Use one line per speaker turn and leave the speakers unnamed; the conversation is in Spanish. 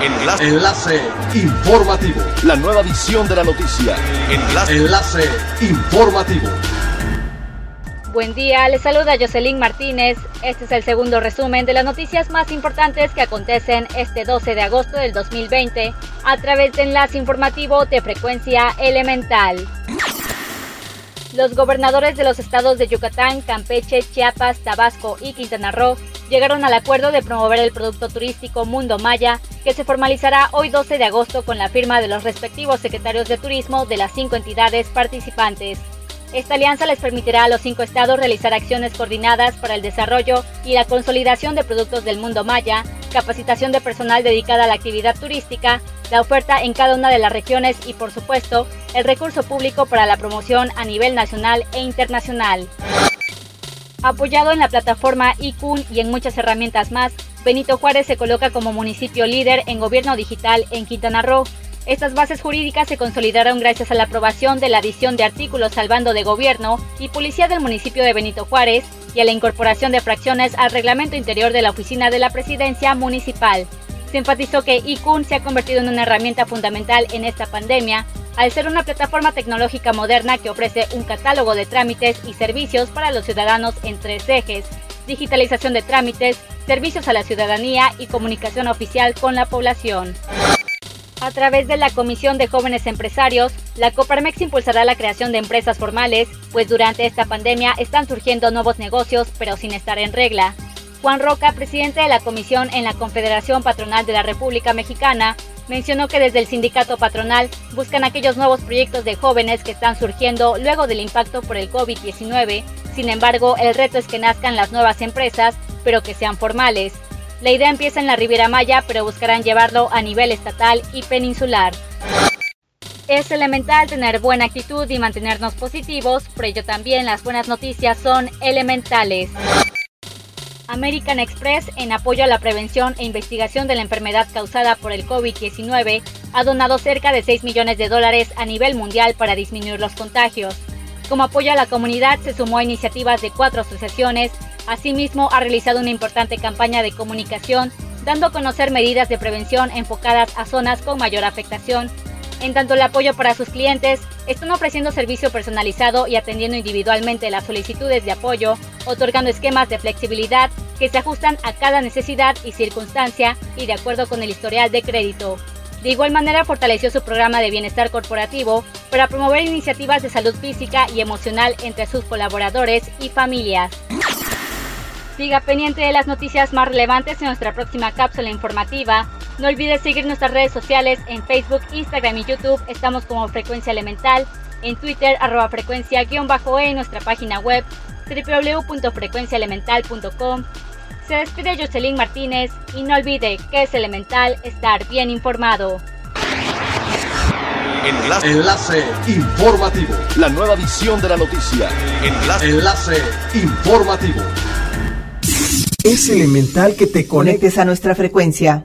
Enlace. Enlace informativo.
La nueva edición de la noticia.
Enlace. Enlace informativo.
Buen día, les saluda Jocelyn Martínez. Este es el segundo resumen de las noticias más importantes que acontecen este 12 de agosto del 2020 a través de enlace informativo de frecuencia elemental. Los gobernadores de los estados de Yucatán, Campeche, Chiapas, Tabasco y Quintana Roo llegaron al acuerdo de promover el producto turístico Mundo Maya, que se formalizará hoy 12 de agosto con la firma de los respectivos secretarios de turismo de las cinco entidades participantes. Esta alianza les permitirá a los cinco estados realizar acciones coordinadas para el desarrollo y la consolidación de productos del mundo maya, capacitación de personal dedicada a la actividad turística, la oferta en cada una de las regiones y, por supuesto, el recurso público para la promoción a nivel nacional e internacional. Apoyado en la plataforma ICUN y en muchas herramientas más, Benito Juárez se coloca como municipio líder en gobierno digital en Quintana Roo. Estas bases jurídicas se consolidaron gracias a la aprobación de la adición de artículos al bando de gobierno y policía del municipio de Benito Juárez y a la incorporación de fracciones al reglamento interior de la oficina de la presidencia municipal. Se enfatizó que ICUN se ha convertido en una herramienta fundamental en esta pandemia al ser una plataforma tecnológica moderna que ofrece un catálogo de trámites y servicios para los ciudadanos en tres ejes, digitalización de trámites, servicios a la ciudadanía y comunicación oficial con la población. A través de la Comisión de Jóvenes Empresarios, la Coparmex impulsará la creación de empresas formales, pues durante esta pandemia están surgiendo nuevos negocios, pero sin estar en regla. Juan Roca, presidente de la comisión en la Confederación Patronal de la República Mexicana, mencionó que desde el sindicato patronal buscan aquellos nuevos proyectos de jóvenes que están surgiendo luego del impacto por el COVID-19. Sin embargo, el reto es que nazcan las nuevas empresas, pero que sean formales. La idea empieza en la Riviera Maya, pero buscarán llevarlo a nivel estatal y peninsular. Es elemental tener buena actitud y mantenernos positivos, por ello también las buenas noticias son elementales. American Express, en apoyo a la prevención e investigación de la enfermedad causada por el COVID-19, ha donado cerca de 6 millones de dólares a nivel mundial para disminuir los contagios. Como apoyo a la comunidad, se sumó a iniciativas de cuatro asociaciones. Asimismo, ha realizado una importante campaña de comunicación, dando a conocer medidas de prevención enfocadas a zonas con mayor afectación en tanto el apoyo para sus clientes, están ofreciendo servicio personalizado y atendiendo individualmente las solicitudes de apoyo, otorgando esquemas de flexibilidad que se ajustan a cada necesidad y circunstancia y de acuerdo con el historial de crédito. De igual manera fortaleció su programa de bienestar corporativo para promover iniciativas de salud física y emocional entre sus colaboradores y familias. Siga pendiente de las noticias más relevantes en nuestra próxima cápsula informativa no olvides seguir nuestras redes sociales en Facebook, Instagram y YouTube. Estamos como Frecuencia Elemental. En Twitter, arroba frecuencia-e en nuestra página web www.frecuenciaelemental.com. Se despide Jocelyn Martínez y no olvide que es elemental estar bien informado.
Enlace. Enlace informativo.
La nueva edición de la noticia.
Enlace. Enlace informativo.
Es elemental que te conectes a nuestra frecuencia